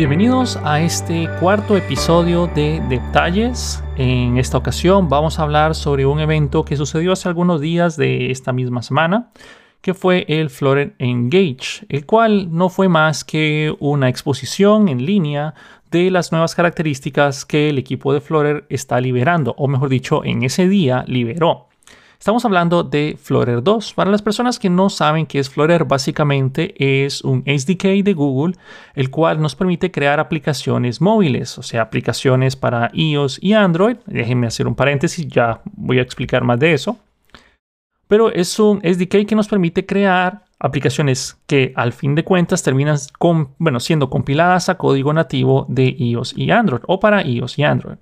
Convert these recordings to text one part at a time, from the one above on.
Bienvenidos a este cuarto episodio de Detalles. En esta ocasión vamos a hablar sobre un evento que sucedió hace algunos días de esta misma semana, que fue el Flutter Engage, el cual no fue más que una exposición en línea de las nuevas características que el equipo de Flutter está liberando, o mejor dicho, en ese día liberó. Estamos hablando de Flutter 2. Para las personas que no saben qué es Flutter, básicamente es un SDK de Google, el cual nos permite crear aplicaciones móviles, o sea, aplicaciones para iOS y Android. Déjenme hacer un paréntesis, ya voy a explicar más de eso. Pero es un SDK que nos permite crear aplicaciones que al fin de cuentas terminan siendo compiladas a código nativo de iOS y Android o para iOS y Android.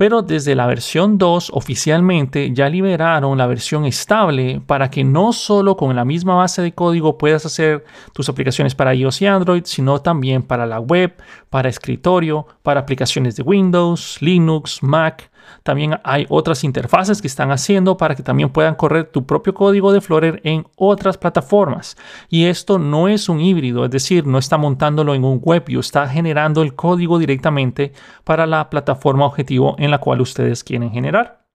Pero desde la versión 2 oficialmente ya liberaron la versión estable para que no solo con la misma base de código puedas hacer tus aplicaciones para iOS y Android, sino también para la web, para escritorio, para aplicaciones de Windows, Linux, Mac también hay otras interfaces que están haciendo para que también puedan correr tu propio código de Flutter en otras plataformas. Y esto no es un híbrido, es decir, no está montándolo en un WebView, está generando el código directamente para la plataforma objetivo en la cual ustedes quieren generar.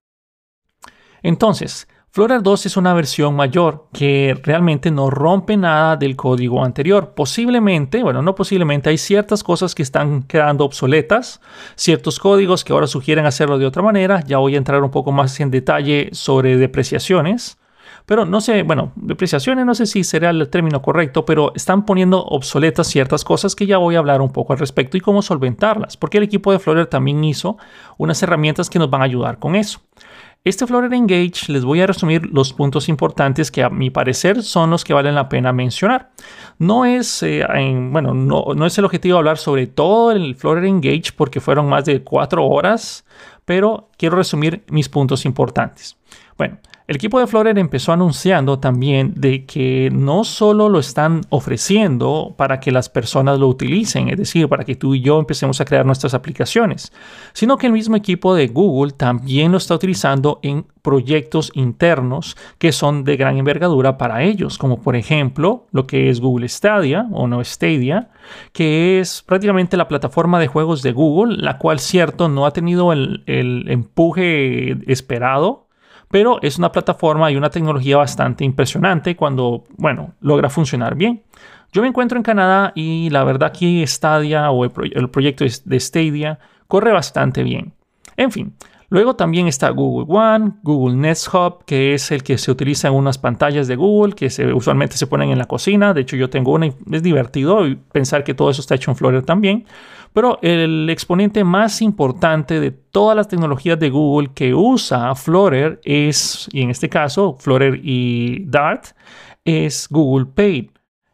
Entonces, Flutter 2 es una versión mayor que realmente no rompe nada del código anterior. Posiblemente, bueno, no posiblemente, hay ciertas cosas que están quedando obsoletas, ciertos códigos que ahora sugieren hacerlo de otra manera. Ya voy a entrar un poco más en detalle sobre depreciaciones. Pero no sé, bueno, depreciaciones no sé si será el término correcto, pero están poniendo obsoletas ciertas cosas que ya voy a hablar un poco al respecto y cómo solventarlas, porque el equipo de Flutter también hizo unas herramientas que nos van a ayudar con eso. Este Flutter Engage les voy a resumir los puntos importantes que a mi parecer son los que valen la pena mencionar. No es, eh, bueno, no, es el objetivo hablar sobre todo el Flutter Engage porque fueron más de cuatro horas, pero quiero resumir mis puntos importantes. Bueno, el equipo de Flutter empezó anunciando también de que no solo lo están ofreciendo para que las personas lo utilicen, es decir, para que tú y yo empecemos a crear nuestras aplicaciones, sino que el mismo equipo de Google también lo está utilizando en proyectos internos que son de gran envergadura para ellos, como por ejemplo lo que es Google Stadia o no Stadia, que es prácticamente la plataforma de juegos de Google, la cual cierto no ha tenido el, el empuje esperado pero es una plataforma y una tecnología bastante impresionante cuando, bueno, logra funcionar bien. Yo me encuentro en Canadá y la verdad que Stadia o el, proyecto de Stadia corre bastante bien. En fin, Luego también está Google One, Google Nest Hub, que es el que se utiliza en unas pantallas de Google, que usualmente se ponen en la cocina. De hecho, yo tengo una, es divertido pensar que todo eso está hecho en Flutter también. Pero el exponente más importante de todas las tecnologías de Google que usa Flutter es, y en este caso, Flutter y Dart, es Google Pay.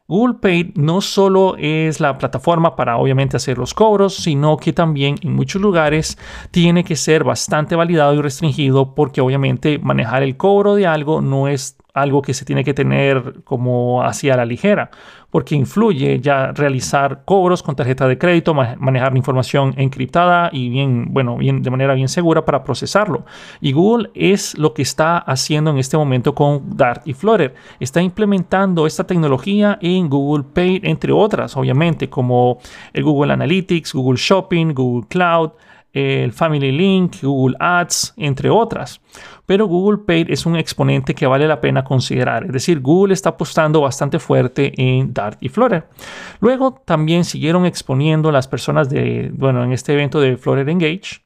Google Pay no solo es la plataforma para obviamente hacer los cobros, sino que también en muchos lugares tiene que ser bastante validado y restringido porque obviamente manejar el cobro de algo no es algo que se tiene que tener como hacia la ligera, porque influye ya realizar cobros con tarjeta de crédito, manejar la información encriptada y bien, bueno, bien, de manera bien segura para procesarlo. Y Google es lo que está haciendo en este momento con Dart y Flutter. Está implementando esta tecnología en Google Pay, entre otras, obviamente, como el Google Analytics, Google Shopping, Google Cloud, el Family Link, Google Ads, entre otras. Pero Google Pay es un exponente que vale la pena considerar. Es decir, Google está apostando bastante fuerte en Dart y Flutter. Luego también siguieron exponiendo las personas de, bueno, en este evento de Flutter Engage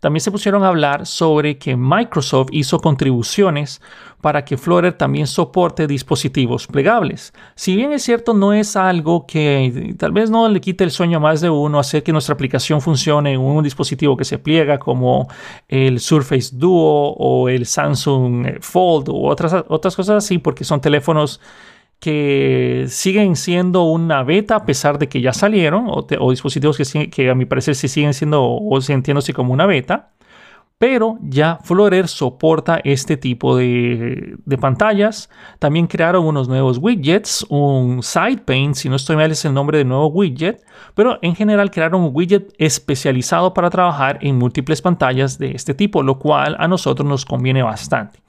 también se pusieron a hablar sobre que Microsoft hizo contribuciones para que Flutter también soporte dispositivos plegables. Si bien es cierto, no es algo que tal vez no le quite el sueño a más de uno hacer que nuestra aplicación funcione en un dispositivo que se pliega como el Surface Duo o el Samsung Fold u otras, otras cosas así, porque son teléfonos que siguen siendo una beta a pesar de que ya salieron, o, dispositivos que, a mi parecer sí siguen siendo o se entiende así como una beta, pero ya Flutter soporta este tipo de, de, pantallas. También crearon unos nuevos widgets, un SidePaint, si no estoy mal es el nombre del nuevo widget, pero en general crearon un widget especializado para trabajar en múltiples pantallas de este tipo, lo cual a nosotros nos conviene bastante.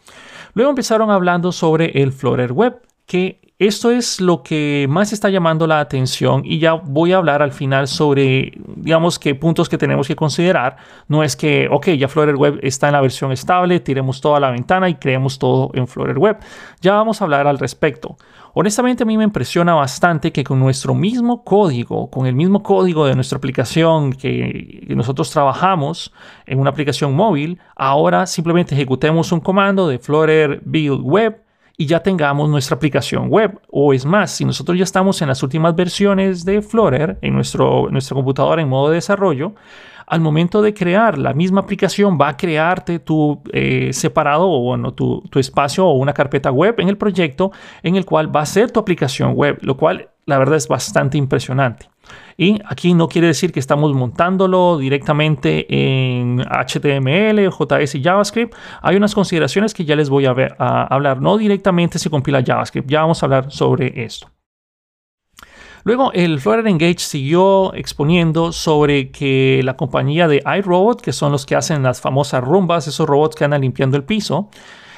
Luego empezaron hablando sobre el Flutter Web, que esto es lo que más está llamando la atención y ya voy a hablar al final sobre, digamos, qué puntos que tenemos que considerar. No es que, ok, ya Flutter Web está en la versión estable, tiremos toda la ventana y creemos todo en Flutter Web. Ya vamos a hablar al respecto. Honestamente a mí me impresiona bastante que con nuestro mismo código, con el mismo código de nuestra aplicación que, nosotros trabajamos en una aplicación móvil, ahora simplemente ejecutemos un comando de Flutter Build Web y ya tengamos nuestra aplicación web. O es más, si nosotros ya estamos en las últimas versiones de Flutter en nuestro, nuestra computadora en modo de desarrollo, al momento de crear la misma aplicación va a crearte tu eh, separado o bueno, tu, tu espacio o una carpeta web en el proyecto en el cual va a ser tu aplicación web, lo cual la verdad es bastante impresionante. Y aquí no quiere decir que estamos montándolo directamente en HTML, JS y JavaScript. Hay unas consideraciones que ya les voy a, hablar. No directamente se compila JavaScript. Ya vamos a hablar sobre esto. Luego, el Flutter Engage siguió exponiendo sobre que la compañía de iRobot, que son los que hacen las famosas rumbas, esos robots que andan limpiando el piso,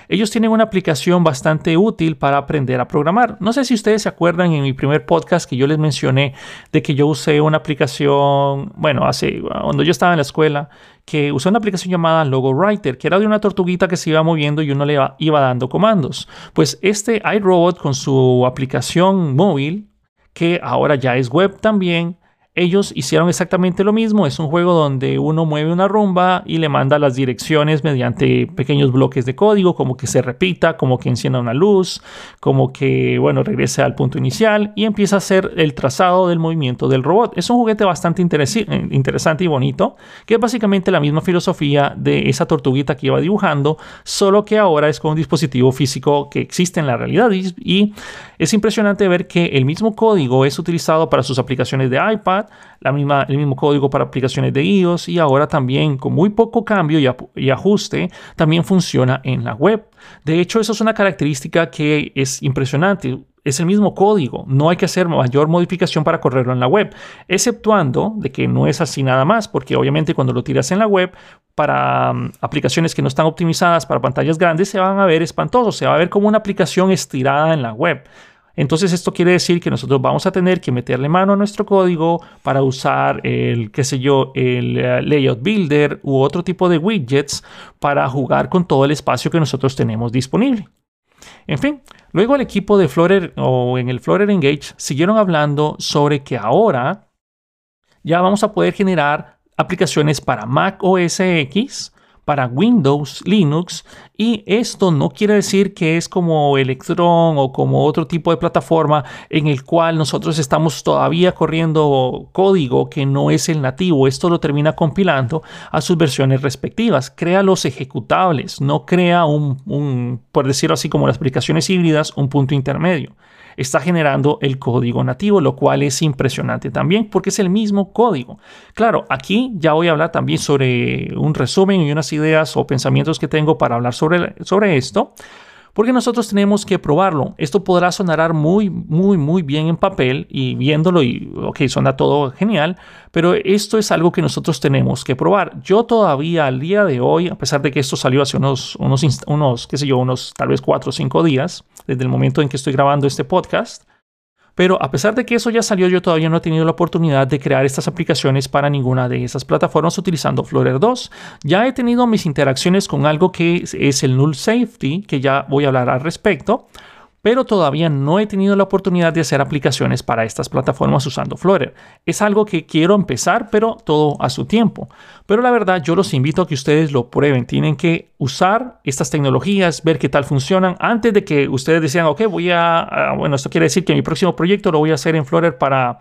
ellos tienen una aplicación bastante útil para aprender a programar. No sé si ustedes se acuerdan en mi primer podcast que yo les mencioné de que yo usé una aplicación, bueno, hace cuando yo estaba en la escuela, que usé una aplicación llamada Logo Writer, que era de una tortuguita que se iba moviendo y uno le iba, iba dando comandos. Pues este iRobot con su aplicación móvil, que ahora ya es web también, ellos hicieron exactamente lo mismo. Es un juego donde uno mueve una rumba y le manda las direcciones mediante pequeños bloques de código, como que se repita, como que encienda una luz, como que, bueno, regrese al punto inicial y empieza a hacer el trazado del movimiento del robot. Es un juguete bastante interesante y bonito, que es básicamente la misma filosofía de esa tortuguita que iba dibujando, solo que ahora es con un dispositivo físico que existe en la realidad. Y es impresionante ver que el mismo código es utilizado para sus aplicaciones de iPad, la misma, el mismo código para aplicaciones de iOS y ahora también con muy poco cambio y, ajuste también funciona en la web. De hecho, eso es una característica que es impresionante es el mismo código, no hay que hacer mayor modificación para correrlo en la web, exceptuando de que no es así nada más, porque obviamente cuando lo tiras en la web para mm, aplicaciones que no están optimizadas para pantallas grandes se van a ver espantosos, se va a ver como una aplicación estirada en la web. Entonces esto quiere decir que nosotros vamos a tener que meterle mano a nuestro código para usar el, qué sé yo, el eh, layout builder u otro tipo de widgets para jugar con todo el espacio que nosotros tenemos disponible. En fin, luego el equipo de Flutter o en el Flutter Engage siguieron hablando sobre que ahora ya vamos a poder generar aplicaciones para Mac OS X, para Windows, Linux, y esto no quiere decir que es como Electron o como otro tipo de plataforma en el cual nosotros estamos todavía corriendo código que no es el nativo. Esto lo termina compilando a sus versiones respectivas. Crea los ejecutables, no crea un, por decirlo así como las aplicaciones híbridas, un punto intermedio está generando el código nativo, lo cual es impresionante también porque es el mismo código. Claro, aquí ya voy a hablar también sobre un resumen y unas ideas o pensamientos que tengo para hablar sobre, sobre esto. Porque nosotros tenemos que probarlo. Esto podrá sonar muy, muy, muy bien en papel y viéndolo y, ok, suena todo genial, pero esto es algo que nosotros tenemos que probar. Yo todavía al día de hoy, a pesar de que esto salió hace unos, unos, unos qué sé yo, unos tal vez cuatro o cinco días, desde el momento en que estoy grabando este podcast, pero a pesar de que eso ya salió, yo todavía no he tenido la oportunidad de crear estas aplicaciones para ninguna de esas plataformas utilizando Flutter 2. Ya he tenido mis interacciones con algo que es el Null Safety, que ya voy a hablar al respecto pero todavía no he tenido la oportunidad de hacer aplicaciones para estas plataformas usando Flutter. Es algo que quiero empezar, pero todo a su tiempo. Pero la verdad, yo los invito a que ustedes lo prueben. Tienen que usar estas tecnologías, ver qué tal funcionan, antes de que ustedes decían, ok, voy a, bueno, esto quiere decir que mi próximo proyecto lo voy a hacer en Flutter para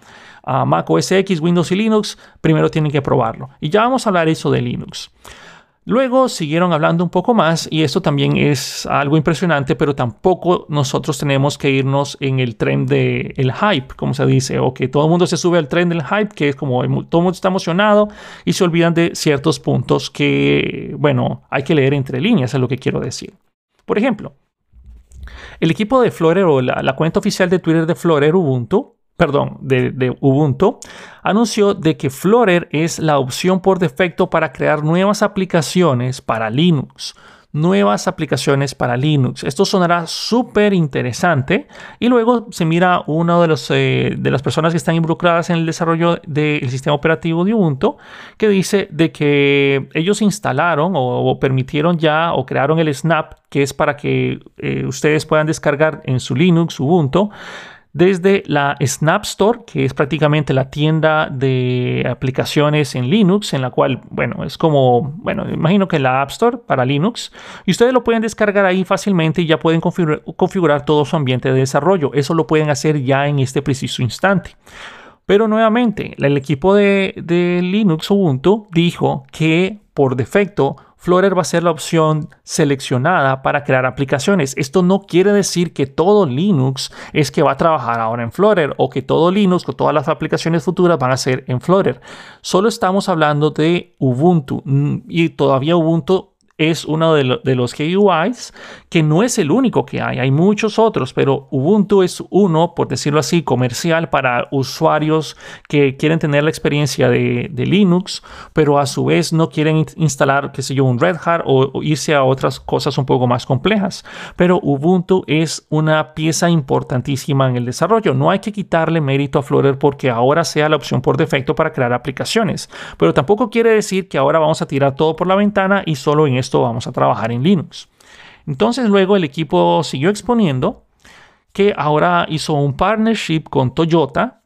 Mac OS X, Windows y Linux. Primero tienen que probarlo. Y ya vamos a hablar eso de Linux. Luego siguieron hablando un poco más y esto también es algo impresionante, pero tampoco nosotros tenemos que irnos en el tren del el hype, como se dice, o que todo el mundo se sube al tren del hype, que es como todo el mundo está emocionado y se olvidan de ciertos puntos que, bueno, hay que leer entre líneas, es lo que quiero decir. Por ejemplo, el equipo de Flutter o la, la cuenta oficial de Twitter de Flutter Ubuntu perdón, de, Ubuntu, anunció de que Flutter es la opción por defecto para crear nuevas aplicaciones para Linux. nuevas aplicaciones para Linux. Esto sonará súper interesante y luego se mira una de, los, eh, de las personas que están involucradas en el desarrollo del sistema operativo de Ubuntu que dice de que ellos instalaron o, permitieron ya o crearon el Snap que es para que eh, ustedes puedan descargar en su Linux Ubuntu desde la Snap Store, que es prácticamente la tienda de aplicaciones en Linux, en la cual, bueno, es como, bueno, imagino que la App Store para Linux, y ustedes lo pueden descargar ahí fácilmente y ya pueden configurar, todo su ambiente de desarrollo. Eso lo pueden hacer ya en este preciso instante. Pero nuevamente, el equipo de, de Linux Ubuntu dijo que por defecto Flutter va a ser la opción seleccionada para crear aplicaciones. Esto no quiere decir que todo Linux es que va a trabajar ahora en Flutter o que todo Linux o todas las aplicaciones futuras van a ser en Flutter. Solo estamos hablando de Ubuntu mm, y todavía Ubuntu es uno de, los GUIs que no es el único que hay, hay muchos otros, pero Ubuntu es uno, por decirlo así, comercial para usuarios que quieren tener la experiencia de, Linux, pero a su vez no quieren instalar, qué sé yo, un Red Hat o, irse a otras cosas un poco más complejas. Pero Ubuntu es una pieza importantísima en el desarrollo. No hay que quitarle mérito a Flutter porque ahora sea la opción por defecto para crear aplicaciones, pero tampoco quiere decir que ahora vamos a tirar todo por la ventana y solo en esto vamos a trabajar en Linux. Entonces luego el equipo siguió exponiendo que ahora hizo un partnership con Toyota,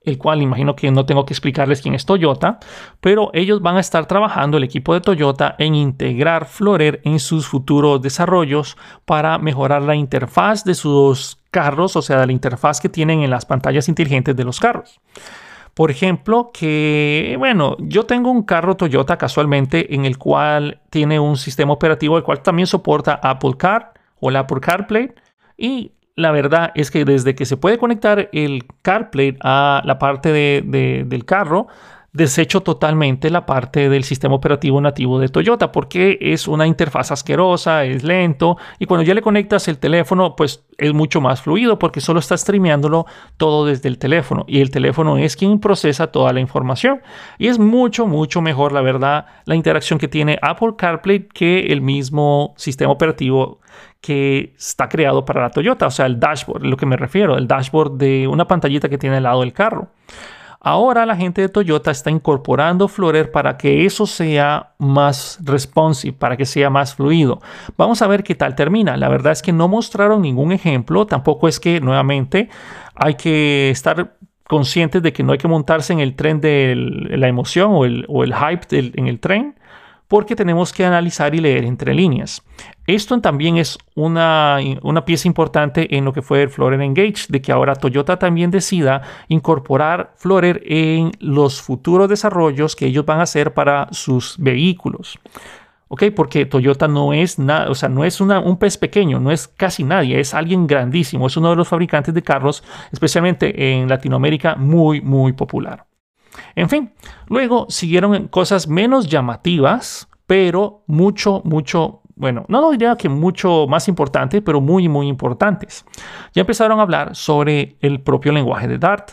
el cual imagino que no tengo que explicarles quién es Toyota, pero ellos van a estar trabajando, el equipo de Toyota, en integrar Florer en sus futuros desarrollos para mejorar la interfaz de sus carros, o sea, la interfaz que tienen en las pantallas inteligentes de los carros. Por ejemplo, que, bueno, yo tengo un carro Toyota casualmente en el cual tiene un sistema operativo el cual también soporta Apple Car o la Apple CarPlay. Y la verdad es que desde que se puede conectar el CarPlay a la parte del carro, desecho totalmente la parte del sistema operativo nativo de Toyota porque es una interfaz asquerosa, es lento y cuando ya le conectas el teléfono pues es mucho más fluido porque solo está streameándolo todo desde el teléfono y el teléfono es quien procesa toda la información y es mucho mucho mejor la verdad la interacción que tiene Apple CarPlay que el mismo sistema operativo que está creado para la Toyota, o sea, el dashboard, lo que me refiero, el dashboard de una pantallita que tiene al lado del carro. Ahora la gente de Toyota está incorporando Flutter para que eso sea más responsive, para que sea más fluido. Vamos a ver qué tal termina. La verdad es que no mostraron ningún ejemplo. Tampoco es que nuevamente hay que estar conscientes de que no hay que montarse en el tren de la emoción o el, hype en el tren porque tenemos que analizar y leer entre líneas. Esto también es una, pieza importante en lo que fue el Flutter Engage, de que ahora Toyota también decida incorporar Flutter en los futuros desarrollos que ellos van a hacer para sus vehículos. ¿ok? Porque Toyota no es nada, o sea, no es un pez pequeño, no es casi nadie, es alguien grandísimo, es uno de los fabricantes de carros, especialmente en Latinoamérica, muy, muy popular. En fin, luego siguieron cosas menos llamativas, pero mucho, mucho, bueno, no diría que mucho más importante, pero muy, muy importantes. Ya empezaron a hablar sobre el propio lenguaje de Dart.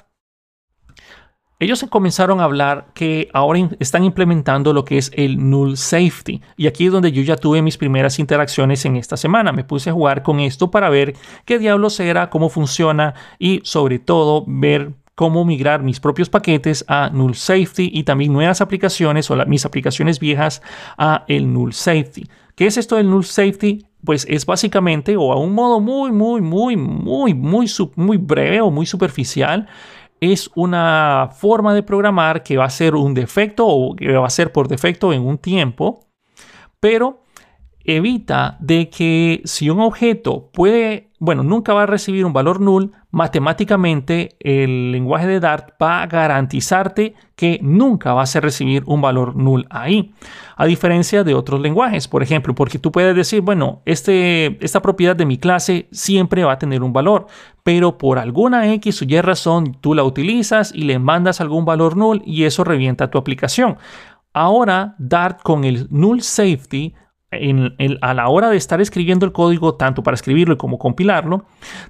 Ellos comenzaron a hablar que ahora están implementando lo que es el null safety. Y aquí es donde yo ya tuve mis primeras interacciones en esta semana. Me puse a jugar con esto para ver qué diablos era, cómo funciona y sobre todo ver cómo migrar mis propios paquetes a null safety y también nuevas aplicaciones o mis aplicaciones viejas a el null safety. ¿Qué es esto del null safety? Pues es básicamente o a un modo muy, muy, muy, muy, muy, muy breve o muy superficial. Es una forma de programar que va a ser un defecto o que va a ser por defecto en un tiempo, pero evita de que si un objeto puede bueno, nunca va a recibir un valor null, matemáticamente el lenguaje de Dart va a garantizarte que nunca vas a recibir un valor null ahí. A diferencia de otros lenguajes, por ejemplo, porque tú puedes decir, bueno, este, esta propiedad de mi clase siempre va a tener un valor, pero por alguna X o Y razón tú la utilizas y le mandas algún valor null y eso revienta tu aplicación. Ahora, Dart con el null safety a la hora de estar escribiendo el código, tanto para escribirlo como compilarlo,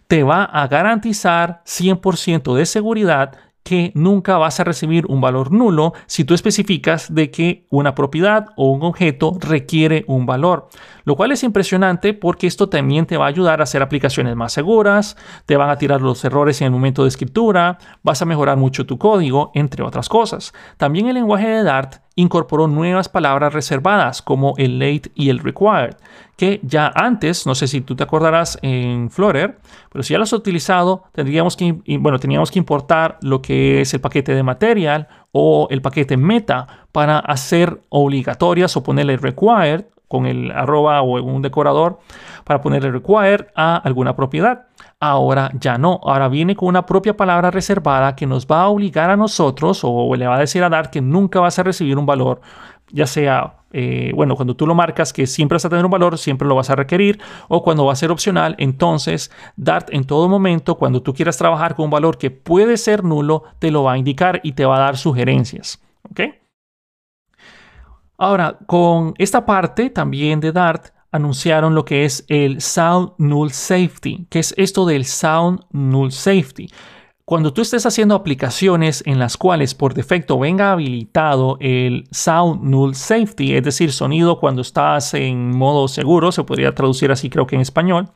te va a garantizar 100% de seguridad que nunca vas a recibir un valor nulo si tú especificas de que una propiedad o un objeto requiere un valor. Lo cual es impresionante porque esto también te va a ayudar a hacer aplicaciones más seguras, te van a tirar los errores en el momento de escritura, vas a mejorar mucho tu código, entre otras cosas. También el lenguaje de Dart incorporó nuevas palabras reservadas como el late y el required, que ya antes, no sé si tú te acordarás en Flutter, pero si ya los has utilizado, tendríamos que, bueno, teníamos que importar lo que es el paquete de material o el paquete meta para hacer obligatorias o ponerle required con el arroba o un decorador para ponerle required a alguna propiedad. Ahora ya no, ahora viene con una propia palabra reservada que nos va a obligar a nosotros o le va a decir a Dart que nunca vas a recibir un valor, ya sea, eh, bueno, cuando tú lo marcas que siempre vas a tener un valor, siempre lo vas a requerir, o cuando va a ser opcional, entonces Dart en todo momento, cuando tú quieras trabajar con un valor que puede ser nulo, te lo va a indicar y te va a dar sugerencias. ¿Ok? Ahora, con esta parte también de Dart, anunciaron lo que es el Sound Null Safety. ¿Qué es esto del Sound Null Safety? Cuando tú estés haciendo aplicaciones en las cuales por defecto venga habilitado el Sound Null Safety, es decir, sonido cuando estás en modo seguro, se podría traducir así creo que en español,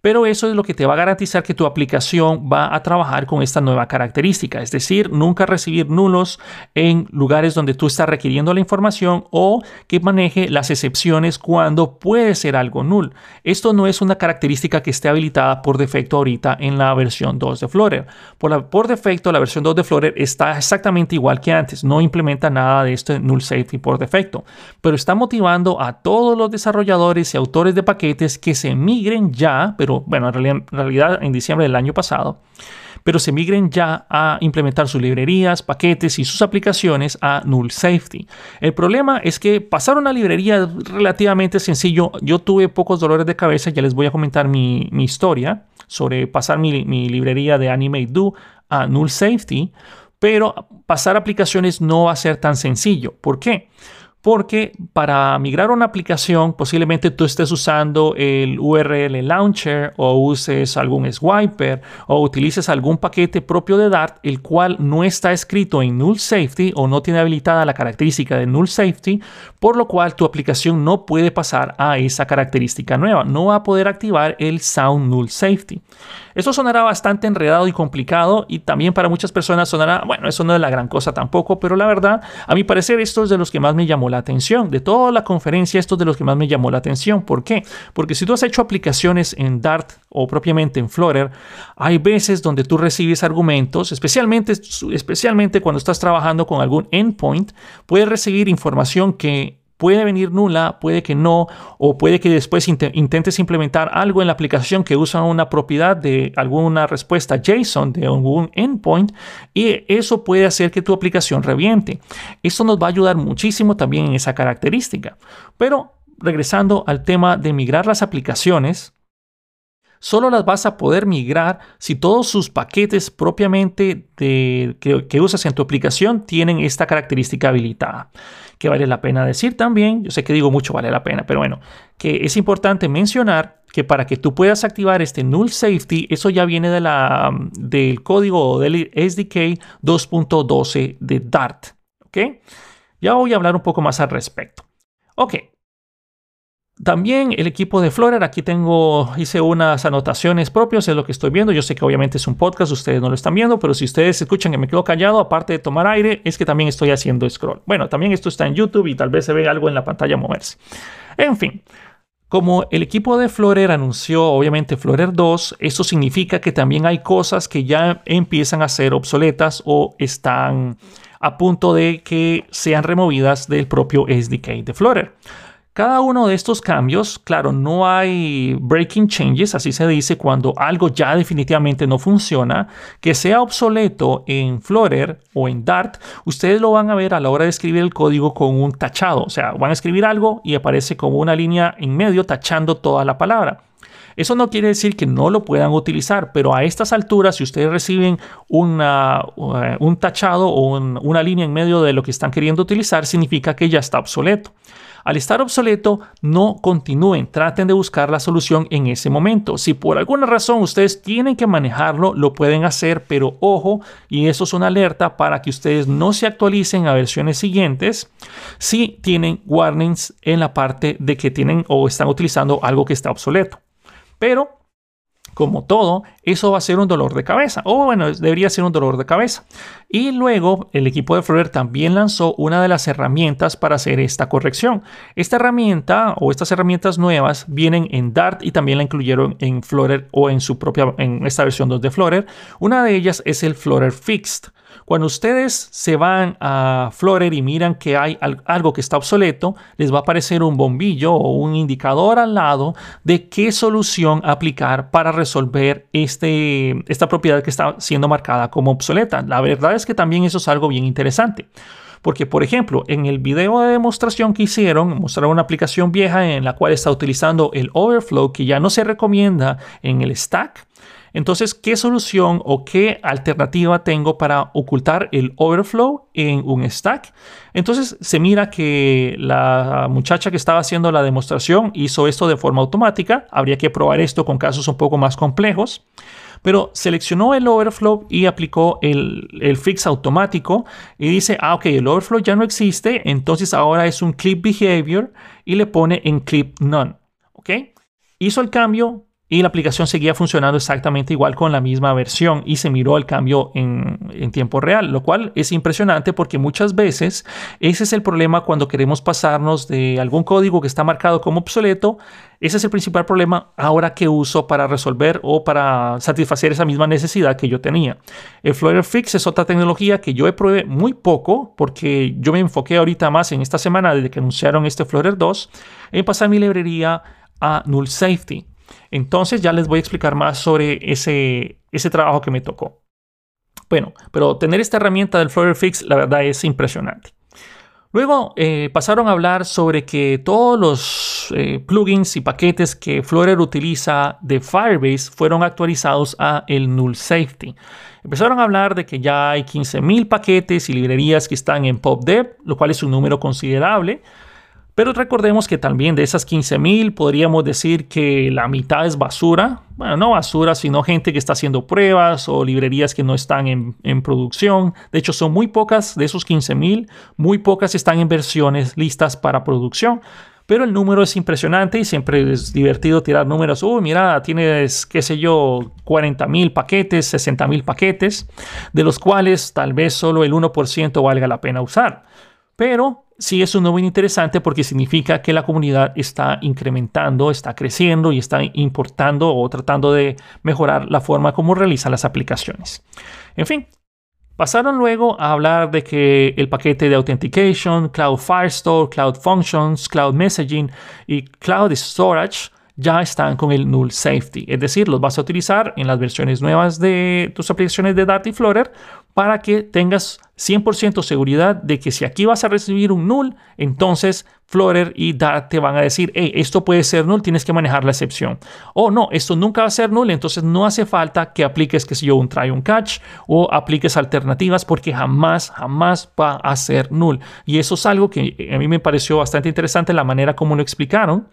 pero eso es lo que te va a garantizar que tu aplicación va a trabajar con esta nueva característica, es decir, nunca recibir nulos en lugares donde tú estás requiriendo la información o que maneje las excepciones cuando puede ser algo null. Esto no es una característica que esté habilitada por defecto ahorita en la versión 2 de Flutter. Por, defecto, la versión 2 de Flutter está exactamente igual que antes, no implementa nada de esto en null safety por defecto, pero está motivando a todos los desarrolladores y autores de paquetes que se migren ya, bueno, en realidad, en diciembre del año pasado, pero se migren ya a implementar sus librerías, paquetes y sus aplicaciones a Null Safety. El problema es que pasar una librería relativamente sencillo. Yo tuve pocos dolores de cabeza, ya les voy a comentar mi, historia sobre pasar mi, mi librería de Animate Do a Null Safety, pero pasar aplicaciones no va a ser tan sencillo. ¿Por qué? Porque para migrar una aplicación posiblemente tú estés usando el URL Launcher o uses algún swiper o utilices algún paquete propio de Dart el cual no está escrito en Null Safety o no tiene habilitada la característica de Null Safety, por lo cual tu aplicación no puede pasar a esa característica nueva, no va a poder activar el Sound Null Safety. Eso sonará bastante enredado y complicado y también para muchas personas sonará, bueno, eso no es la gran cosa tampoco, pero la verdad, a mi parecer, esto es de los que más me llamó la atención. De toda la conferencia, esto es de los que más me llamó la atención. ¿Por qué? Porque si tú has hecho aplicaciones en Dart o propiamente en Flutter, hay veces donde tú recibes argumentos, especialmente, especialmente cuando estás trabajando con algún endpoint, puedes recibir información que puede venir nula, puede que no, o puede que después intentes implementar algo en la aplicación que usa una propiedad de alguna respuesta JSON de algún endpoint y eso puede hacer que tu aplicación reviente. Esto nos va a ayudar muchísimo también en esa característica. Pero regresando al tema de migrar las aplicaciones, solo las vas a poder migrar si todos sus paquetes propiamente que, que usas en tu aplicación tienen esta característica habilitada que vale la pena decir también, yo sé que digo mucho vale la pena, pero bueno, que es importante mencionar que para que tú puedas activar este null safety, eso ya viene de la, del código del SDK 2.12 de Dart. ¿Ok? Ya voy a hablar un poco más al respecto. Ok, también el equipo de Flutter, aquí tengo, hice unas anotaciones propias, es lo que estoy viendo. Yo sé que obviamente es un podcast, ustedes no lo están viendo, pero si ustedes escuchan que me quedo callado, aparte de tomar aire, es que también estoy haciendo scroll. Bueno, también esto está en YouTube y tal vez se ve algo en la pantalla moverse. En fin, como el equipo de Flutter anunció obviamente Flutter 2, eso significa que también hay cosas que ya empiezan a ser obsoletas o están a punto de que sean removidas del propio SDK de Flutter. Cada uno de estos cambios, claro, no hay breaking changes, así se dice cuando algo ya definitivamente no funciona, que sea obsoleto en Flutter o en Dart, ustedes lo van a ver a la hora de escribir el código con un tachado, o sea, van a escribir algo y aparece como una línea en medio tachando toda la palabra. Eso no quiere decir que no lo puedan utilizar, pero a estas alturas, si ustedes reciben una, uh, un tachado o una línea en medio de lo que están queriendo utilizar, significa que ya está obsoleto. Al estar obsoleto, no continúen, traten de buscar la solución en ese momento. Si por alguna razón ustedes tienen que manejarlo, lo pueden hacer, pero ojo, y eso es una alerta para que ustedes no se actualicen a versiones siguientes si tienen warnings en la parte de que tienen o están utilizando algo que está obsoleto. Pero como todo, eso va a ser un dolor de cabeza. O bueno, debería ser un dolor de cabeza. Y luego el equipo de Flutter también lanzó una de las herramientas para hacer esta corrección. Esta herramienta o estas herramientas nuevas vienen en Dart y también la incluyeron en Flutter o en su propia, en esta versión 2 de Flutter. Una de ellas es el Flutter Fixed. Cuando ustedes se van a Flutter y miran que hay algo que está obsoleto, les va a aparecer un bombillo o un indicador al lado de qué solución aplicar para resolver este, esta propiedad que está siendo marcada como obsoleta. La verdad es que también eso es algo bien interesante. Porque, por ejemplo, en el video de demostración que hicieron, mostraron una aplicación vieja en la cual está utilizando el overflow que ya no se recomienda en el stack. Entonces, ¿qué solución o qué alternativa tengo para ocultar el overflow en un stack? Entonces, se mira que la muchacha que estaba haciendo la demostración hizo esto de forma automática. Habría que probar esto con casos un poco más complejos pero seleccionó el overflow y aplicó el, fix automático y dice, ah, ok, el overflow ya no existe, entonces ahora es un clip behavior y le pone en clip none, ok. Hizo el cambio, y la aplicación seguía funcionando exactamente igual con la misma versión y se miró el cambio en, tiempo real, lo cual es impresionante porque muchas veces ese es el problema cuando queremos pasarnos de algún código que está marcado como obsoleto. Ese es el principal problema ahora que uso para resolver o para satisfacer esa misma necesidad que yo tenía. El Flutter Fix es otra tecnología que yo he probado muy poco porque yo me enfoqué ahorita más en esta semana desde que anunciaron este Flutter 2 en pasar mi librería a Null Safety. Entonces ya les voy a explicar más sobre ese, ese trabajo que me tocó. Bueno, pero tener esta herramienta del Flutter Fix, la verdad es impresionante. Luego eh, pasaron a hablar sobre que todos los eh, plugins y paquetes que Flutter utiliza de Firebase fueron actualizados a el Null Safety. Empezaron a hablar de que ya hay 15.000 paquetes y librerías que están en PubDev, lo cual es un número considerable. Pero recordemos que también de esas 15.000 podríamos decir que la mitad es basura. Bueno, no basura, sino gente que está haciendo pruebas o librerías que no están en, producción. De hecho, son muy pocas de esos 15.000, muy pocas están en versiones listas para producción. Pero el número es impresionante y siempre es divertido tirar números. Uy, mira, tienes, qué sé yo, 40.000 paquetes, 60.000 paquetes, de los cuales tal vez solo el 1% valga la pena usar. Pero sí es un número interesante porque significa que la comunidad está incrementando, está creciendo y está importando o tratando de mejorar la forma como realizan las aplicaciones. En fin, pasaron luego a hablar de que el paquete de Authentication, Cloud Firestore, Cloud Functions, Cloud Messaging y Cloud Storage ya están con el null safety. Es decir, los vas a utilizar en las versiones nuevas de tus aplicaciones de Dart y Flutter para que tengas 100% seguridad de que si aquí vas a recibir un null, entonces Flutter y Dart te van a decir, hey, esto puede ser null, tienes que manejar la excepción. O no, esto nunca va a ser null, entonces no hace falta que apliques, que si yo, un try, un catch o apliques alternativas porque jamás, jamás va a ser null. Y eso es algo que a mí me pareció bastante interesante la manera como lo explicaron,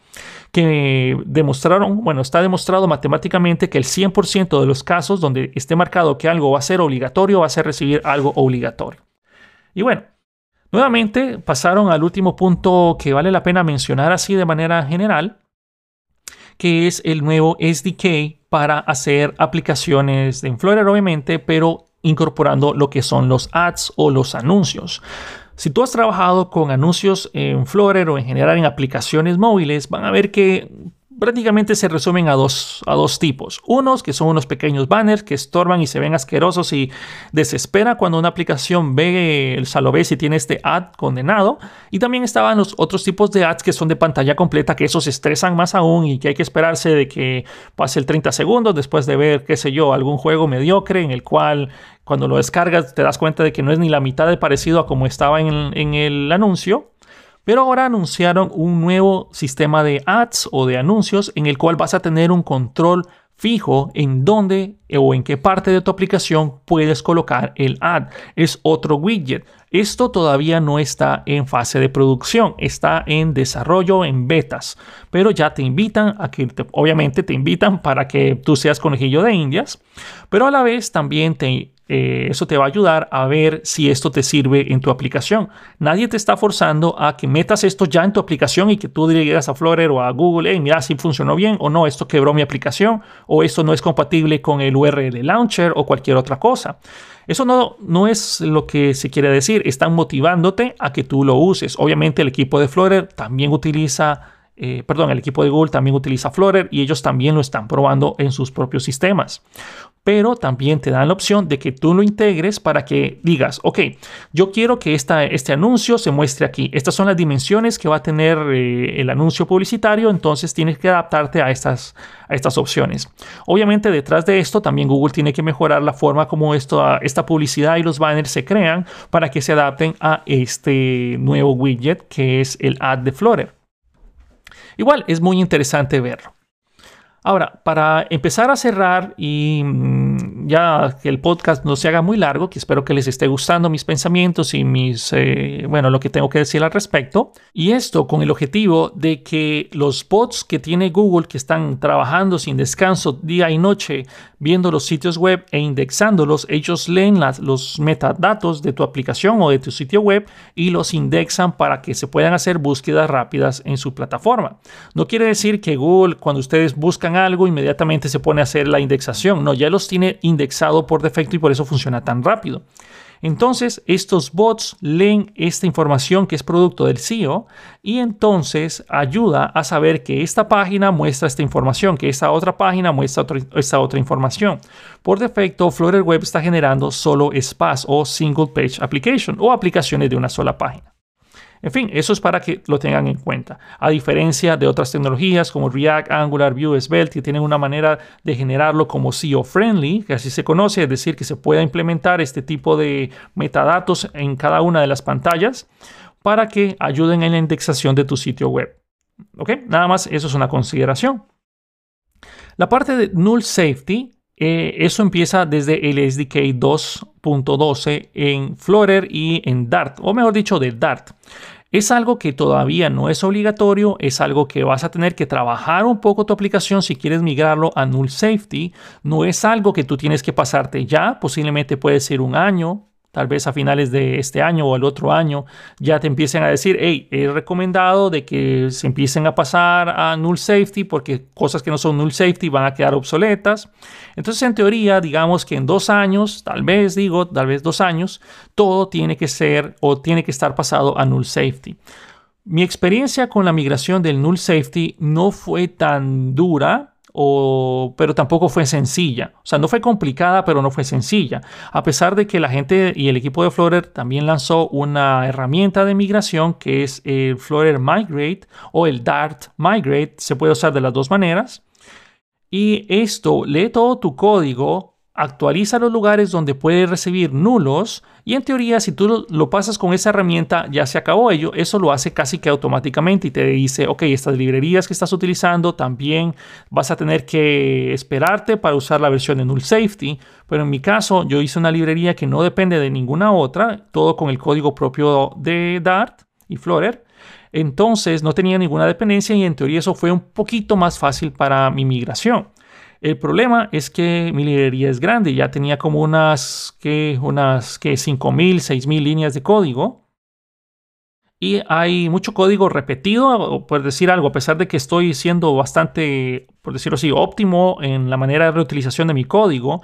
que demostraron, bueno, está demostrado matemáticamente que el 100% de los casos donde esté marcado que algo va a ser obligatorio, va a ser recibir algo obligatorio. Y bueno, nuevamente pasaron al último punto que vale la pena mencionar así de manera general, que es el nuevo SDK para hacer aplicaciones en Flutter, obviamente, pero incorporando lo que son los ads o los anuncios. Si tú has trabajado con anuncios en Flutter o en general en aplicaciones móviles, van a ver que prácticamente se resumen a dos, a dos tipos. Unos que son unos pequeños banners que estorban y se ven asquerosos y desespera cuando una aplicación ve el salobés y tiene este ad condenado. Y también estaban los otros tipos de ads que son de pantalla completa, que esos estresan más aún y que hay que esperarse de que pase el 30 segundos después de ver, qué sé yo, algún juego mediocre en el cual cuando lo descargas te das cuenta de que no es ni la mitad de parecido a como estaba en en el anuncio. Pero ahora anunciaron un nuevo sistema de ads o de anuncios en el cual vas a tener un control fijo en dónde o en qué parte de tu aplicación puedes colocar el ad. Es otro widget. Esto todavía no está en fase de producción, está en desarrollo, en betas, pero ya te invitan a que, obviamente te invitan para que tú seas conejillo de indias, pero a la vez también te eh, eso te va a ayudar a ver si esto te sirve en tu aplicación. Nadie te está forzando a que metas esto ya en tu aplicación y que tú digas a Flutter o a Google, hey, mira si funcionó bien o no, esto quebró mi aplicación o esto no es compatible con el URL launcher o cualquier otra cosa. Eso no, no es lo que se quiere decir. Están motivándote a que tú lo uses. Obviamente el equipo de Flutter también utiliza eh, perdón, el equipo de Google también utiliza Flutter y ellos también lo están probando en sus propios sistemas pero también te dan la opción de que tú lo integres para que digas, ok, yo quiero que esta, este anuncio se muestre aquí. Estas son las dimensiones que va a tener eh, el anuncio publicitario, entonces tienes que adaptarte a estas, a estas opciones. Obviamente detrás de esto también Google tiene que mejorar la forma como esto, esta publicidad y los banners se crean para que se adapten a este nuevo widget que es el ad de Flutter. Igual es muy interesante verlo. Ahora, para empezar a cerrar y mm, ya que el podcast no se haga muy largo, que espero que les esté gustando mis pensamientos y mis, eh, bueno, lo que tengo que decir al respecto. Y esto con el objetivo de que los bots que tiene Google, que están trabajando sin descanso día y noche, viendo los sitios web e indexándolos, ellos leen las, los metadatos de tu aplicación o de tu sitio web y los indexan para que se puedan hacer búsquedas rápidas en su plataforma. No quiere decir que Google, cuando ustedes buscan algo, inmediatamente se pone a hacer la indexación. No, ya los tiene indexado por defecto y por eso funciona tan rápido. Entonces, estos bots leen esta información que es producto del SEO y entonces ayuda a saber que esta página muestra esta información, que esta otra página muestra esta otra información. Por defecto, Flutter Web está generando solo SPAs o Single Page Application o aplicaciones de una sola página. En fin, eso es para que lo tengan en cuenta. A diferencia de otras tecnologías como React, Angular, Vue, Svelte, que tienen una manera de generarlo como SEO friendly, que así se conoce, es decir, que se pueda implementar este tipo de metadatos en cada una de las pantallas para que ayuden en la indexación de tu sitio web. ¿Ok? Nada más, eso es una consideración. La parte de null safety eh, eso empieza desde el SDK 2.12 en Flutter y en Dart, o mejor dicho, de Dart. Es algo que todavía no es obligatorio, es algo que vas a tener que trabajar un poco tu aplicación si quieres migrarlo a Null Safety. No es algo que tú tienes que pasarte ya, posiblemente puede ser un año, tal vez a finales de este año o el otro año, ya te empiecen a decir, hey, he recomendado de que se empiecen a pasar a null safety porque cosas que no son null safety van a quedar obsoletas. Entonces, en teoría, digamos que en dos años, tal vez digo, tal vez dos años, todo tiene que ser o tiene que estar pasado a null safety. Mi experiencia con la migración del null safety no fue tan dura pero tampoco fue sencilla. O sea, no fue complicada, pero no fue sencilla. A pesar de que la gente y el equipo de Flutter también lanzó una herramienta de migración que es el Flutter Migrate o el Dart Migrate, se puede usar de las dos maneras. Y esto lee todo tu código actualiza los lugares donde puede recibir nulos y en teoría si tú lo, pasas con esa herramienta ya se acabó ello, eso lo hace casi que automáticamente y te dice, ok, estas librerías que estás utilizando también vas a tener que esperarte para usar la versión de null safety, pero en mi caso yo hice una librería que no depende de ninguna otra, todo con el código propio de Dart y Flutter. Entonces no tenía ninguna dependencia y en teoría eso fue un poquito más fácil para mi migración. El problema es que mi librería es grande, ya tenía como unas, que unas que 5.000, 6.000 líneas de código. Y hay mucho código repetido, por decir algo, a pesar de que estoy siendo bastante, por decirlo así, óptimo en la manera de reutilización de mi código,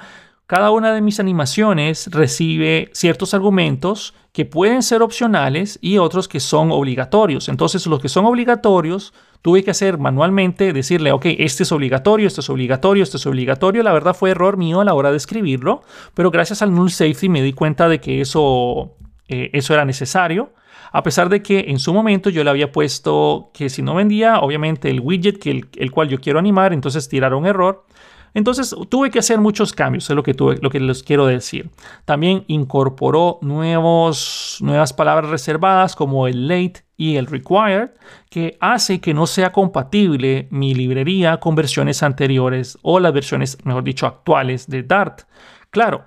cada una de mis animaciones recibe ciertos argumentos que pueden ser opcionales y otros que son obligatorios. Entonces, los que son obligatorios Tuve que hacer manualmente, decirle, ok, este es obligatorio, este es obligatorio, este es obligatorio. La verdad fue error mío a la hora de escribirlo, pero gracias al null safety me di cuenta de que eso, eh, eso era necesario. A pesar de que en su momento yo le había puesto que si no vendía, obviamente el widget que el, cual yo quiero animar, entonces tiraron error. Entonces tuve que hacer muchos cambios, es lo que, tuve, lo que les quiero decir. También incorporó nuevos, nuevas palabras reservadas como el late y el required, que hace que no sea compatible mi librería con versiones anteriores o las versiones, mejor dicho, actuales de Dart. Claro,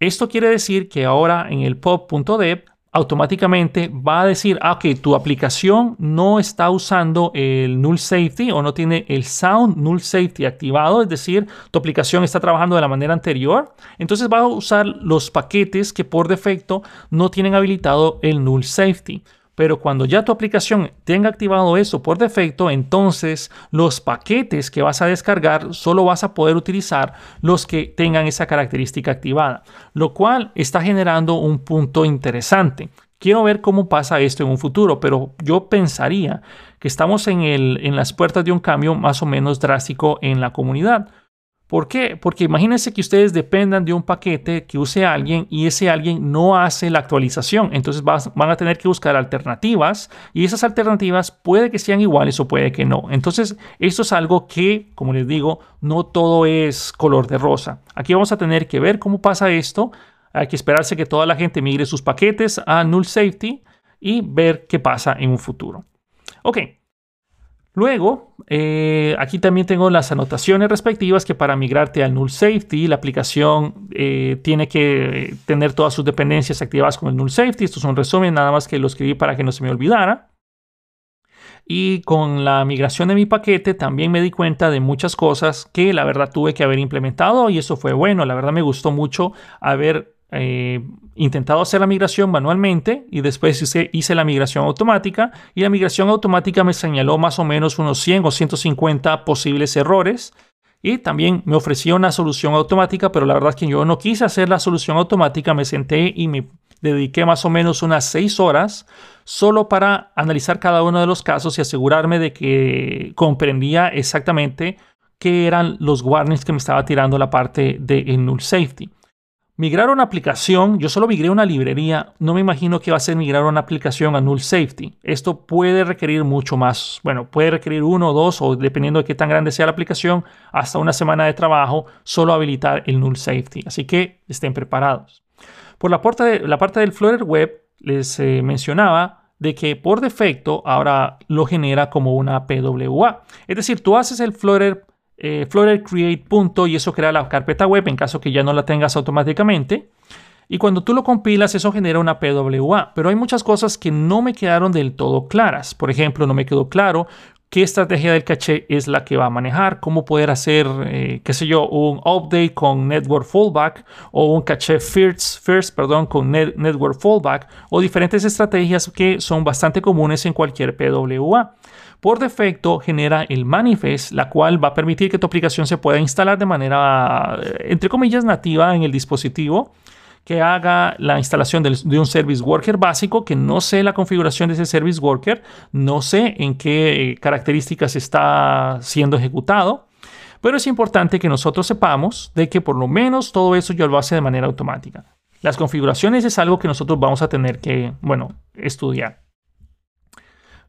esto quiere decir que ahora en el pop.dev automáticamente va a decir, ah, ok, tu aplicación no está usando el null safety o no tiene el sound null safety activado, es decir, tu aplicación está trabajando de la manera anterior, entonces va a usar los paquetes que por defecto no tienen habilitado el null safety. Pero cuando ya tu aplicación tenga activado eso por defecto, entonces los paquetes que vas a descargar solo vas a poder utilizar los que tengan esa característica activada, lo cual está generando un punto interesante. Quiero ver cómo pasa esto en un futuro, pero yo pensaría que estamos en, las puertas de un cambio más o menos drástico en la comunidad. ¿Por qué? Porque imagínense que ustedes dependan de un paquete que use alguien y ese alguien no hace la actualización. Entonces van a tener que buscar alternativas y esas alternativas puede que sean iguales o puede que no. Entonces esto es algo que, como les digo, no todo es color de rosa. Aquí vamos a tener que ver cómo pasa esto. Hay que esperarse que toda la gente migre sus paquetes a Null Safety y ver qué pasa en un futuro. Ok, Luego, eh, aquí también tengo las anotaciones respectivas que para migrarte al Null Safety, la aplicación eh, tiene que tener todas sus dependencias activadas con el Null Safety. Esto es un resumen, nada más que lo escribí para que no se me olvidara. Y con la migración de mi paquete también me di cuenta de muchas cosas que la verdad tuve que haber implementado y eso fue bueno. La verdad me gustó mucho haber eh, intentado hacer la migración manualmente y después hice, hice, la migración automática y la migración automática me señaló más o menos unos 100 o 150 posibles errores y también me ofrecía una solución automática, pero la verdad es que yo no quise hacer la solución automática, me senté y me dediqué más o menos unas 6 horas solo para analizar cada uno de los casos y asegurarme de que comprendía exactamente qué eran los warnings que me estaba tirando la parte de null safety. Migrar una aplicación, yo solo migré una librería, no me imagino que va a ser migrar una aplicación a null safety. Esto puede requerir mucho más, bueno, puede requerir uno o dos, o dependiendo de qué tan grande sea la aplicación, hasta una semana de trabajo, solo habilitar el null safety. Así que estén preparados. Por la parte, de, la parte del Flutter Web, les eh, mencionaba de que por defecto ahora lo genera como una PWA. Es decir, tú haces el Flutter eh, Create punto y eso crea la carpeta web en caso que ya no la tengas automáticamente. Y cuando tú lo compilas, eso genera una PWA. Pero hay muchas cosas que no me quedaron del todo claras. Por ejemplo, no me quedó claro qué estrategia del caché es la que va a manejar, cómo poder hacer, eh, qué sé yo, un update con network fallback o un caché first, first perdón, con network fallback o diferentes estrategias que son bastante comunes en cualquier PWA por defecto genera el manifest, la cual va a permitir que tu aplicación se pueda instalar de manera, entre comillas, nativa en el dispositivo que haga la instalación de un service worker básico, que no sé la configuración de ese service worker, no sé en qué eh, características está siendo ejecutado, pero es importante que nosotros sepamos de que por lo menos todo eso yo lo hace de manera automática. Las configuraciones es algo que nosotros vamos a tener que, bueno, estudiar.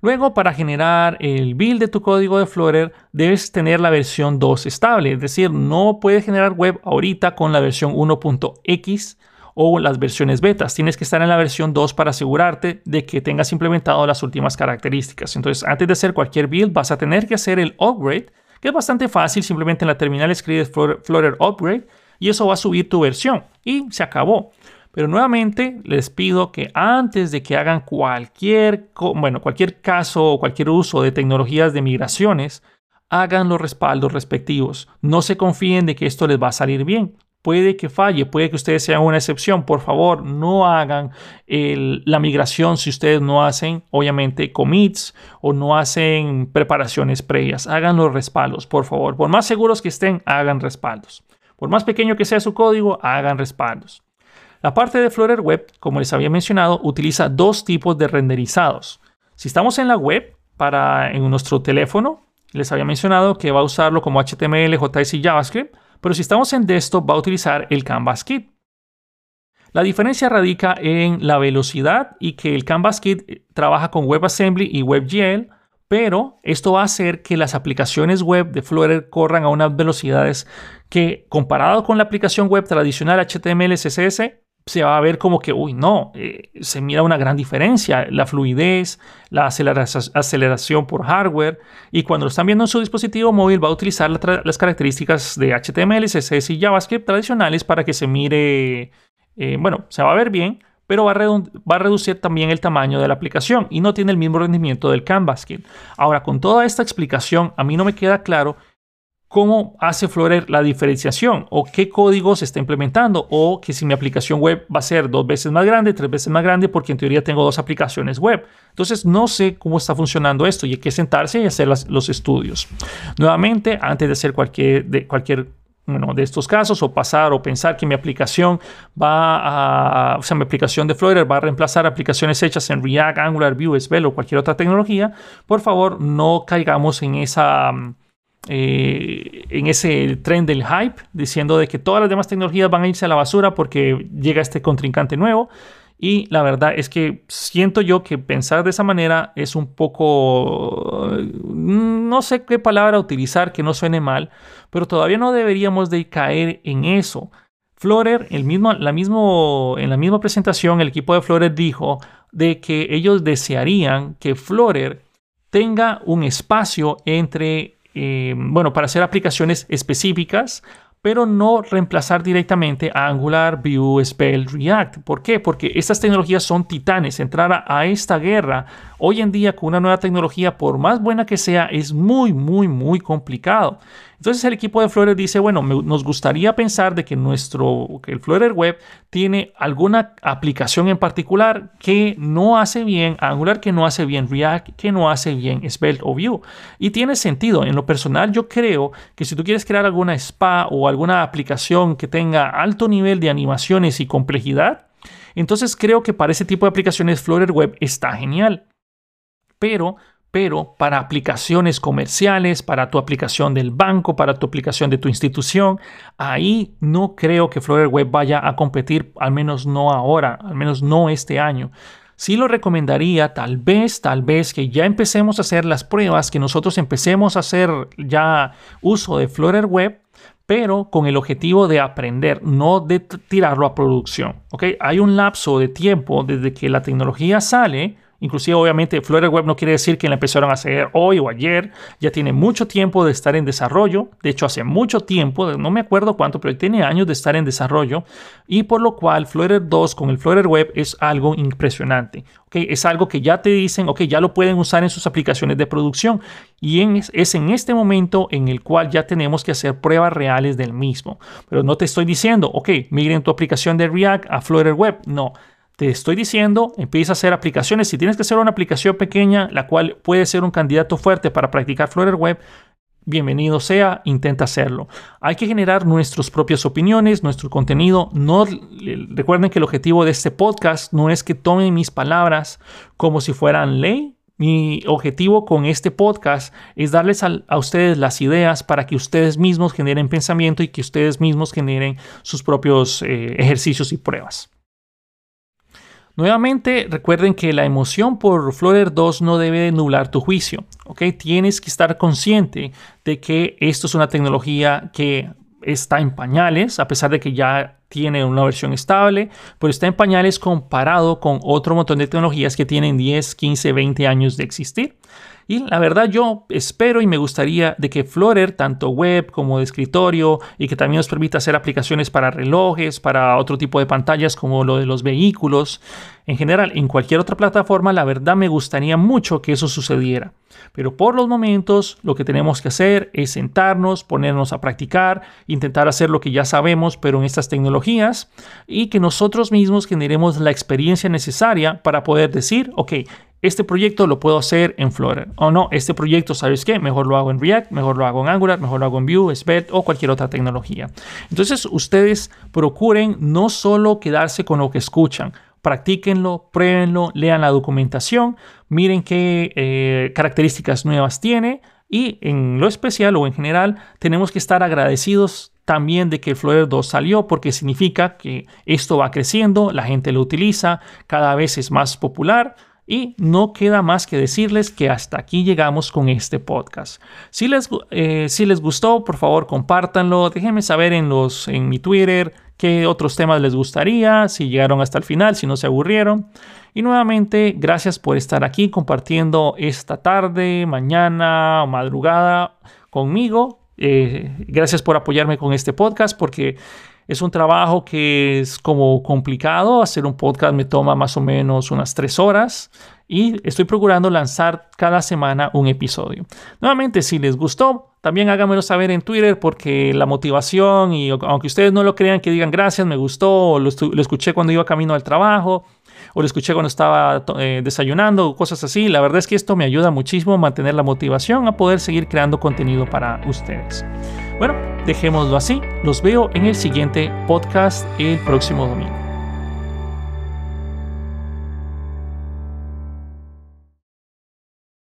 Luego, para generar el build de tu código de Flutter, debes tener la versión 2 estable, es decir, no puedes generar web ahorita con la versión 1.x o las versiones betas. Tienes que estar en la versión 2 para asegurarte de que tengas implementado las últimas características. Entonces, antes de hacer cualquier build, vas a tener que hacer el upgrade, que es bastante fácil. Simplemente en la terminal escribes Flutter Upgrade y eso va a subir tu versión. Y se acabó. Pero nuevamente les pido que antes de que hagan cualquier, bueno, cualquier caso o cualquier uso de tecnologías de migraciones, hagan los respaldos respectivos. No se confíen de que esto les va a salir bien. Puede que falle, puede que ustedes sean una excepción. Por favor, no hagan la migración si ustedes no hacen, obviamente, commits o no hacen preparaciones previas. Hagan los respaldos, por favor. Por más seguros que estén, hagan respaldos. Por más pequeño que sea su código, hagan respaldos. La parte de Flutter Web, como les había mencionado, utiliza dos tipos de renderizados. Si estamos en la web, para en nuestro teléfono, les había mencionado que va a usarlo como HTML, JS y JavaScript, pero si estamos en desktop va a utilizar el Canvas Kit. La diferencia radica en la velocidad y que el Canvas Kit trabaja con WebAssembly y WebGL, pero esto va a hacer que las aplicaciones web de Flutter corran a unas velocidades que, comparado con la aplicación web tradicional HTML, CSS, se va a ver como que, uy, no, eh, se mira una gran diferencia, la fluidez, la aceleración por hardware, y cuando lo están viendo en su dispositivo móvil va a utilizar las características de HTML, CSS y JavaScript tradicionales para que se mire, eh, bueno, se va a ver bien, pero va a, va a, reducir también el tamaño de la aplicación y no tiene el mismo rendimiento del Canvas. Ahora, con toda esta explicación, a mí no me queda claro cómo hace Flutter la diferenciación o qué código se está implementando o que si mi aplicación web va a ser dos veces más grande, tres veces más grande porque en teoría tengo dos aplicaciones web. Entonces no sé cómo está funcionando esto y hay que sentarse y hacer los estudios. Nuevamente, antes de hacer cualquier, de cualquier de estos casos o pasar o pensar que mi aplicación va a, o sea, mi aplicación de Flutter va a reemplazar aplicaciones hechas en React, Angular, Vue, Svelte o cualquier otra tecnología, por favor no caigamos en esa eh, en ese tren del hype, diciendo de que todas las demás tecnologías van a irse a la basura porque llega este contrincante nuevo. Y la verdad es que siento yo que pensar de esa manera es un poco, no sé qué palabra utilizar que no suene mal, pero todavía no deberíamos de caer en eso. Flutter, el mismo, la mismo, en la misma presentación, el equipo de Flutter dijo de que ellos desearían que Flutter tenga un espacio entre eh, bueno, para hacer aplicaciones específicas, pero no reemplazar directamente a Angular, Vue, Spell, React. ¿Por qué? Porque estas tecnologías son titanes. Entrar a esta guerra hoy en día con una nueva tecnología, por más buena que sea, es muy, muy, muy complicado. Entonces el equipo de Flutter dice, bueno, nos gustaría pensar de que nuestro, que el Flutter Web tiene alguna aplicación en particular que no hace bien Angular, que no hace bien React, que no hace bien Svelte o Vue. Y tiene sentido. En lo personal, yo creo que si tú quieres crear alguna spa o alguna aplicación que tenga alto nivel de animaciones y complejidad, entonces creo que para ese tipo de aplicaciones Flutter Web está genial. Pero pero para aplicaciones comerciales, para tu aplicación del banco, para tu aplicación de tu institución, ahí no creo que Flutter Web vaya a competir, al menos no ahora, al menos no este año. Sí lo recomendaría, tal vez, tal vez que ya empecemos a hacer las pruebas, que nosotros empecemos a hacer ya uso de Flutter Web, pero con el objetivo de aprender, no de tirarlo a producción. ¿okay? Hay un lapso de tiempo desde que la tecnología sale Inclusive, obviamente, Flutter Web no quiere decir que la empezaron a hacer hoy o ayer. Ya tiene mucho tiempo de estar en desarrollo. De hecho, hace mucho tiempo, no me acuerdo cuánto, pero tiene años de estar en desarrollo. Y por lo cual, Flutter 2 con el Flutter Web es algo impresionante. ¿okay? Es algo que ya te dicen, ok, ya lo pueden usar en sus aplicaciones de producción. Y es en este momento en el cual ya tenemos que hacer pruebas reales del mismo. Pero no te estoy diciendo, ok, migren tu aplicación de React a Flutter Web. No te estoy diciendo, empieza a hacer aplicaciones. Si tienes que hacer una aplicación pequeña, la cual puede ser un candidato fuerte para practicar Flutter Web, bienvenido sea, intenta hacerlo. Hay que generar nuestras propias opiniones, nuestro contenido. No, recuerden que el objetivo de este podcast no es que tomen mis palabras como si fueran ley. Mi objetivo con este podcast es darles a, ustedes las ideas para que ustedes mismos generen pensamiento y que ustedes mismos generen sus propios eh, ejercicios y pruebas. Nuevamente, recuerden que la emoción por Flutter 2 no debe nublar tu juicio. ¿ok? Tienes que estar consciente de que esto es una tecnología que está en pañales, a pesar de que ya tiene una versión estable, pero está en pañales comparado con otro montón de tecnologías que tienen 10, 15, 20 años de existir. Y la verdad yo espero y me gustaría de que Flutter, tanto web como de escritorio, y que también nos permita hacer aplicaciones para relojes, para otro tipo de pantallas como lo de los vehículos, en general, en cualquier otra plataforma, la verdad me gustaría mucho que eso sucediera. Pero por los momentos, lo que tenemos que hacer es sentarnos, ponernos a practicar, intentar hacer lo que ya sabemos, pero en estas tecnologías, y que nosotros mismos generemos la experiencia necesaria para poder decir, ok, este proyecto lo puedo hacer en Flutter. O no, este proyecto, ¿sabes qué? Mejor lo hago en React, mejor lo hago en Angular, mejor lo hago en Vue, Svelte o cualquier otra tecnología. Entonces, ustedes procuren no solo quedarse con lo que escuchan, practíquenlo, pruébenlo, lean la documentación, miren qué eh, características nuevas tiene y en lo especial o en general tenemos que estar agradecidos también de que Flutter 2 salió porque significa que esto va creciendo, la gente lo utiliza, cada vez es más popular y no queda más que decirles que hasta aquí llegamos con este podcast. Si les, eh, si les gustó, por favor, compártanlo. Déjenme saber en, los, en mi Twitter qué otros temas les gustaría, si llegaron hasta el final, si no se aburrieron. Y nuevamente, gracias por estar aquí compartiendo esta tarde, mañana o madrugada conmigo. Eh, gracias por apoyarme con este podcast porque es un trabajo que es como complicado. Hacer un podcast me toma más o menos unas tres horas y estoy procurando lanzar cada semana un episodio. Nuevamente, si les gustó, también háganmelo saber en Twitter porque la motivación y aunque ustedes no lo crean, que digan gracias, me gustó, lo, lo escuché cuando iba camino al trabajo o lo escuché cuando estaba eh, desayunando, cosas así. La verdad es que esto me ayuda muchísimo a mantener la motivación a poder seguir creando contenido para ustedes. Bueno, dejémoslo así. Los veo en el siguiente podcast el próximo domingo.